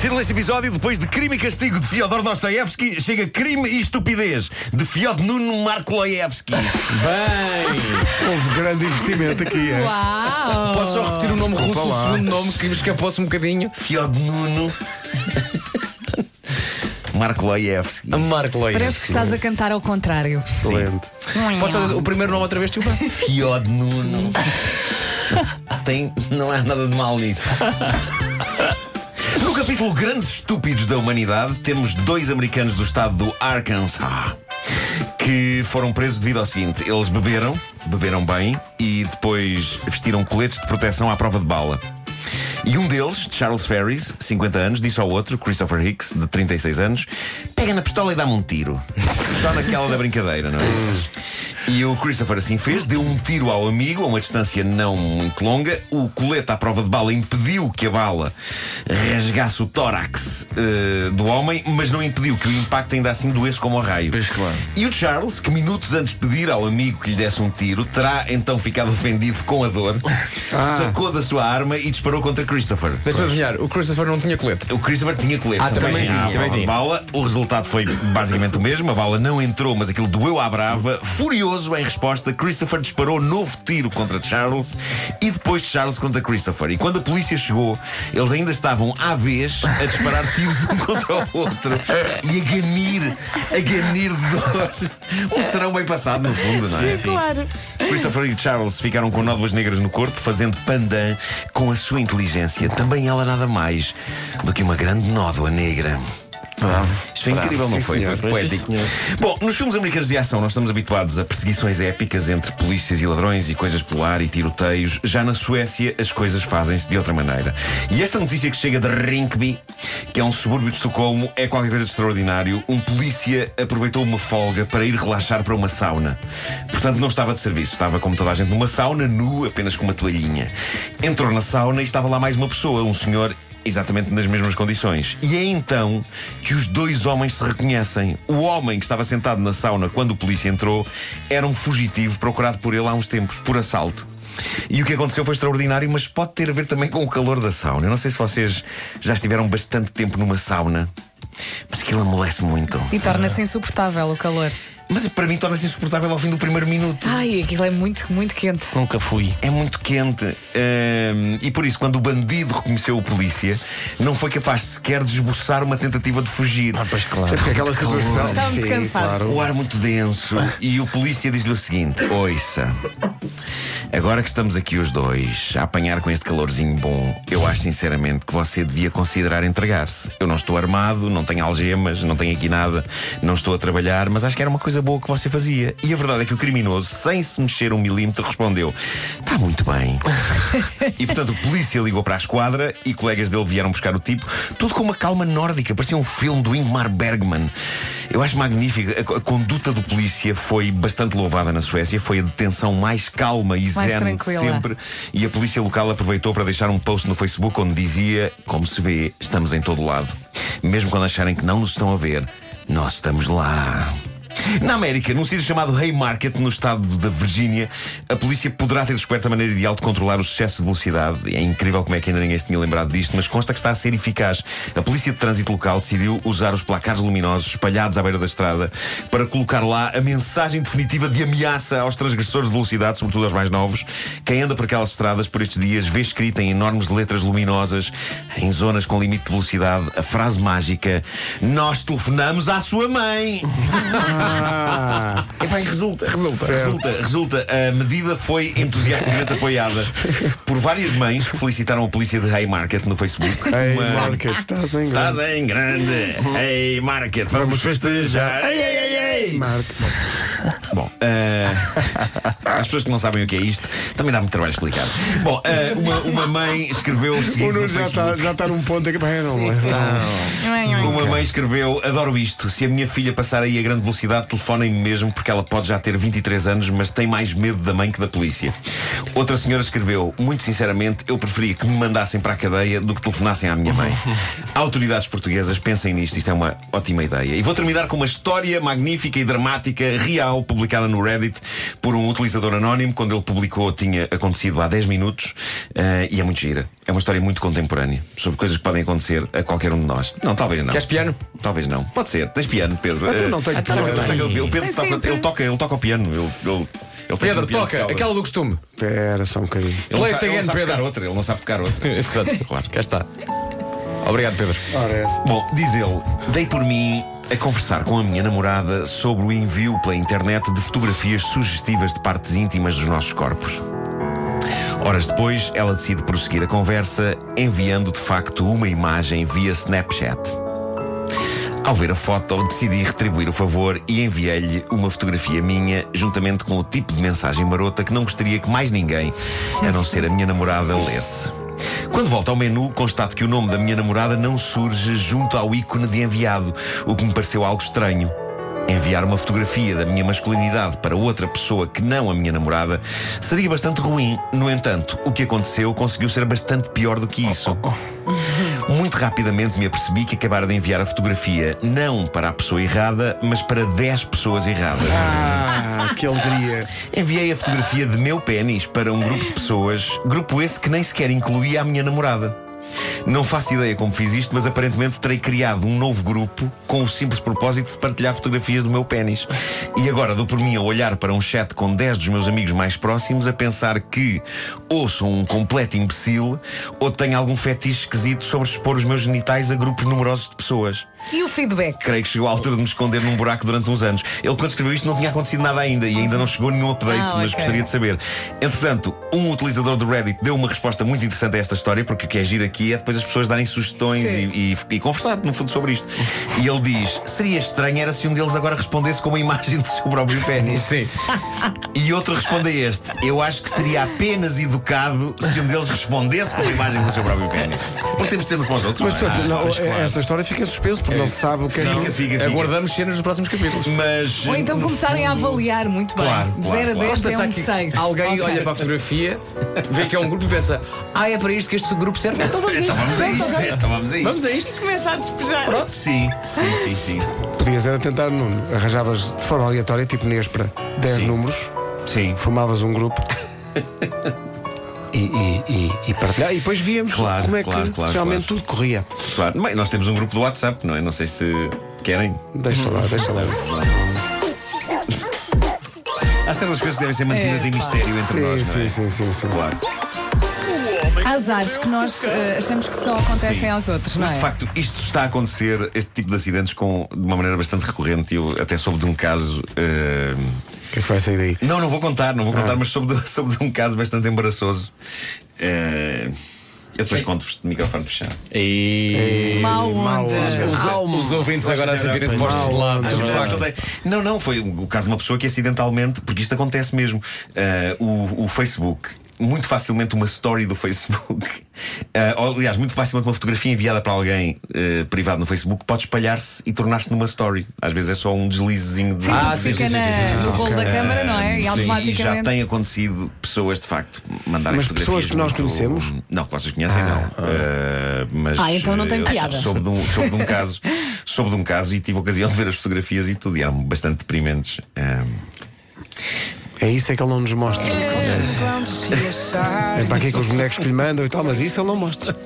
Título deste episódio, depois de Crime e Castigo de Fyodor Dostoevsky, chega Crime e Estupidez de Fyodor Nuno Markloevsky. Bem, Houve grande investimento aqui, é? Uau! pode só repetir o nome russo, Desculpa o lá. segundo nome que me escapou-se um bocadinho. Fyodor Nuno Markloevsky. Parece que estás a cantar ao contrário. Excelente. Podes fazer o primeiro nome outra vez, desculpa? Fyodor Nuno. Não há nada de mal nisso. No capítulo Grandes Estúpidos da Humanidade, temos dois americanos do estado do Arkansas que foram presos devido ao seguinte: eles beberam, beberam bem e depois vestiram coletes de proteção à prova de bala. E um deles, Charles Ferris, 50 anos, disse ao outro, Christopher Hicks, de 36 anos: pega na pistola e dá-me um tiro. Só naquela da brincadeira, não é? E o Christopher assim fez, deu um tiro ao amigo a uma distância não muito longa. O colete à prova de bala impediu que a bala rasgasse o tórax eh, do homem, mas não impediu que o impacto ainda assim doesse como a raio. Pois claro. E o Charles, que minutos antes de pedir ao amigo que lhe desse um tiro, terá então ficado ofendido com a dor, sacou da sua arma e disparou contra Christopher. Deixa-me adivinhar, o Christopher não tinha colete. O Christopher tinha colete Ah, também tinha, à também prova de tinha. bala. O resultado foi basicamente o mesmo. A bala não entrou, mas aquilo doeu à brava. Furioso em resposta, Christopher disparou novo tiro contra Charles e depois Charles contra Christopher. E quando a polícia chegou, eles ainda estavam à vez a disparar tiros um contra o outro e a ganir, a ganir de dor. Um serão bem passado, no fundo, não é? Claro. Christopher e Charles ficaram com nódoas negras no corpo, fazendo pandan com a sua inteligência. Também ela nada mais do que uma grande nódoa negra. Isto foi incrível, não foi? senhor. Foi poético. senhor. Bom, nos filmes americanos de ação nós estamos habituados a perseguições épicas entre polícias e ladrões e coisas por ar e tiroteios. Já na Suécia as coisas fazem-se de outra maneira. E esta notícia que chega de Rinkeby, que é um subúrbio de Estocolmo, é qualquer coisa de extraordinário. Um polícia aproveitou uma folga para ir relaxar para uma sauna. Portanto, não estava de serviço, estava como toda a gente numa sauna, nu, apenas com uma toalhinha. Entrou na sauna e estava lá mais uma pessoa, um senhor exatamente nas mesmas condições. E é então que os dois homens se reconhecem. O homem que estava sentado na sauna quando o polícia entrou era um fugitivo procurado por ele há uns tempos, por assalto. E o que aconteceu foi extraordinário, mas pode ter a ver também com o calor da sauna. Eu não sei se vocês já estiveram bastante tempo numa sauna, mas aquilo amolece muito. E torna-se insuportável o calor. Mas para mim torna-se insuportável ao fim do primeiro minuto. Ai, aquilo é muito, muito quente. Nunca fui. É muito quente. Hum, e por isso, quando o bandido reconheceu o polícia, não foi capaz sequer de esboçar uma tentativa de fugir. Ah, pois claro. É porque aquela situação. Estava muito Sim, cansado. claro. O ar muito denso. E o polícia diz-lhe o seguinte: Ouça, agora que estamos aqui os dois a apanhar com este calorzinho bom, eu acho sinceramente que você devia considerar entregar-se. Eu não estou armado, não tenho algemas, não tenho aqui nada, não estou a trabalhar, mas acho que era uma coisa boa que você fazia. E a verdade é que o criminoso, sem se mexer um milímetro, respondeu: Está muito bem. E portanto o polícia ligou para a esquadra e colegas dele vieram buscar o tipo, tudo com uma calma nórdica, parecia um filme do Ingmar Bergman. Eu acho magnífico. A, a conduta do polícia foi bastante louvada na Suécia, foi a detenção mais calma e Mais zen de sempre. E a polícia local aproveitou para deixar um post no Facebook onde dizia: Como se vê, estamos em todo lado. Mesmo quando acharem que não nos estão a ver, nós estamos lá. Na América, num sítio chamado Haymarket, no estado da Virgínia, a polícia poderá ter descoberto a maneira ideal de controlar o excesso de velocidade. É incrível como é que ainda ninguém se tinha lembrado disto, mas consta que está a ser eficaz. A polícia de trânsito local decidiu usar os placares luminosos espalhados à beira da estrada para colocar lá a mensagem definitiva de ameaça aos transgressores de velocidade, sobretudo aos mais novos. Quem anda por aquelas estradas por estes dias vê escrita em enormes letras luminosas, em zonas com limite de velocidade, a frase mágica: Nós telefonamos à sua mãe. Ah, Epá, e resulta, resulta, Certo. resulta, resulta. A medida foi entusiasticamente apoiada por várias mães que felicitaram a polícia de Haymarket no Facebook. Marca, estás em Estás grande. em grande. Haymarket, vamos festejar. Ei, ei, ei, ei. Bom, eh, as pessoas que não sabem o que é isto, também dá muito trabalho explicar. Bom, eh, uma, uma mãe escreveu o seguinte. O Nuno no já está já tá num ponto aqui. Bem, não, não. Uma mãe escreveu: Adoro isto. Se a minha filha passar aí a grande velocidade, telefonem-me mesmo, porque ela pode já ter 23 anos, mas tem mais medo da mãe que da polícia. Outra senhora escreveu: Muito sinceramente, eu preferia que me mandassem para a cadeia do que telefonassem à minha mãe. Autoridades portuguesas, pensem nisto, isto é uma ótima ideia. E vou terminar com uma história magnífica e dramática, real, publicada no Reddit por um utilizador anónimo. Quando ele publicou, tinha acontecido há 10 minutos eh, e é muito gira. É uma história muito contemporânea sobre coisas que podem acontecer a qualquer um de nós. Não, talvez não. Queres piano? Talvez não. Pode ser. Tens piano, Pedro. Então não tenho que O Pedro toca, ele toca, ele toca o piano. Ele, ele, Pedro, um toca, aquela do costume. Espera só um bocadinho. Ele não Play sabe, ele não sabe Pedro. tocar outra. Ele não sabe tocar outra. Exato, claro. Cá está. Obrigado, Pedro. Ora, é. Bom, diz ele, dei por mim a conversar com a minha namorada sobre o envio pela internet de fotografias sugestivas de partes íntimas dos nossos corpos. Horas depois, ela decide prosseguir a conversa, enviando de facto uma imagem via Snapchat. Ao ver a foto, decidi retribuir o favor e enviei-lhe uma fotografia minha, juntamente com o tipo de mensagem marota que não gostaria que mais ninguém, a não ser a minha namorada, lesse. Quando volto ao menu, constato que o nome da minha namorada não surge junto ao ícone de enviado, o que me pareceu algo estranho. Enviar uma fotografia da minha masculinidade para outra pessoa que não a minha namorada seria bastante ruim. No entanto, o que aconteceu conseguiu ser bastante pior do que isso. Muito rapidamente me apercebi que acabara de enviar a fotografia não para a pessoa errada, mas para 10 pessoas erradas. Ah, que alegria. Enviei a fotografia de meu pênis para um grupo de pessoas, grupo esse que nem sequer incluía a minha namorada. Não faço ideia como fiz isto, mas aparentemente terei criado um novo grupo com o simples propósito de partilhar fotografias do meu pênis. E agora dou por mim a olhar para um chat com 10 dos meus amigos mais próximos a pensar que ou sou um completo imbecil ou tenho algum fetiche esquisito sobre expor os meus genitais a grupos numerosos de pessoas. E o feedback? Creio que chegou à altura de me esconder num buraco durante uns anos. Ele, quando escreveu isto, não tinha acontecido nada ainda e ainda não chegou nenhum update, Ah, mas ok. gostaria de saber. Entretanto, um utilizador do Reddit deu uma resposta muito interessante a esta história, porque o que é giro aqui é depois as pessoas darem sugestões e, e- e conversar, no fundo, sobre isto. E ele diz: seria estranho era se um deles agora respondesse com uma imagem do seu próprio pênis. Sim. E outro responde a este: Eu acho que seria apenas educado se um deles respondesse com uma imagem do seu próprio pênis. Porque temos de sermos para os outros. Mas, não é? portanto, não, Pois, claro. esta história fica em suspenso porque não se sabe o que é. Fica, fica, fica. Aguardamos cenas nos próximos capítulos. Mas. Ou então começarem a avaliar muito bem. Claro, De claro, 0 a claro. 10 Vamos é um que 6. alguém olha para a fotografia, vê que é um grupo e pensa: Ah, é para isto que este grupo serve? Então vamos a Então isto. vamos a isto. Então vamos a isto. Vamos a isto. Começa a despejar. Pronto. Sim, sim, sim, sim. Podias era tentar, Nuno. Arranjavas de forma aleatória, tipo Nespra, 10 Sim. números, Sim. formavas um grupo. E, e, e, e partilhar. E depois víamos Claro, como é claro, que claro, realmente claro. tudo corria. Claro. Bem, nós temos um grupo do WhatsApp, não é? Não sei se querem. Deixa lá, deixa lá. Há certas coisas que devem ser mantidas É, em mistério entre Sim, nós, não é? sim, sim, sim, sim. Claro. Há azares que nós eh, achamos que só acontecem Sim. aos outros, não Mas é? de facto, isto está a acontecer, este tipo de acidentes, com, de uma maneira bastante recorrente. Eu até soube de um caso. eh, O que é que vai sair daí? Não, não vou contar, não vou contar, Ah. mas soube de, soube de um caso bastante embaraçoso. Eh, eu depois conto-vos de microfone fechado. E... Mau onda. Os, os ouvintes agora a sentirem-se postos de lado. Não, não, foi o caso de uma pessoa que acidentalmente, porque isto acontece mesmo, eh, o, o Facebook. Muito facilmente uma story do Facebook, eh, ou, aliás, muito facilmente uma fotografia enviada para alguém eh, privado no Facebook pode espalhar-se e tornar-se numa story. Às vezes é só um deslizezinho de. Ah, sim, no rolo da câmara, não é? E Sim, e já automaticamente. tem acontecido pessoas de facto mandarem Mas fotografias. pessoas que nós muito- conhecemos? Não, que vocês conhecem, não. Eh, mas, Ah, então não tem eh, piada. Soube de um, soube de um caso, soube de um caso e tive a ocasião de ver as fotografias e tudo, e eram bastante deprimentes. É isso é que ele não nos mostra. É para aqui com os bonecos que lhe mandam e tal, mas isso ele não mostra.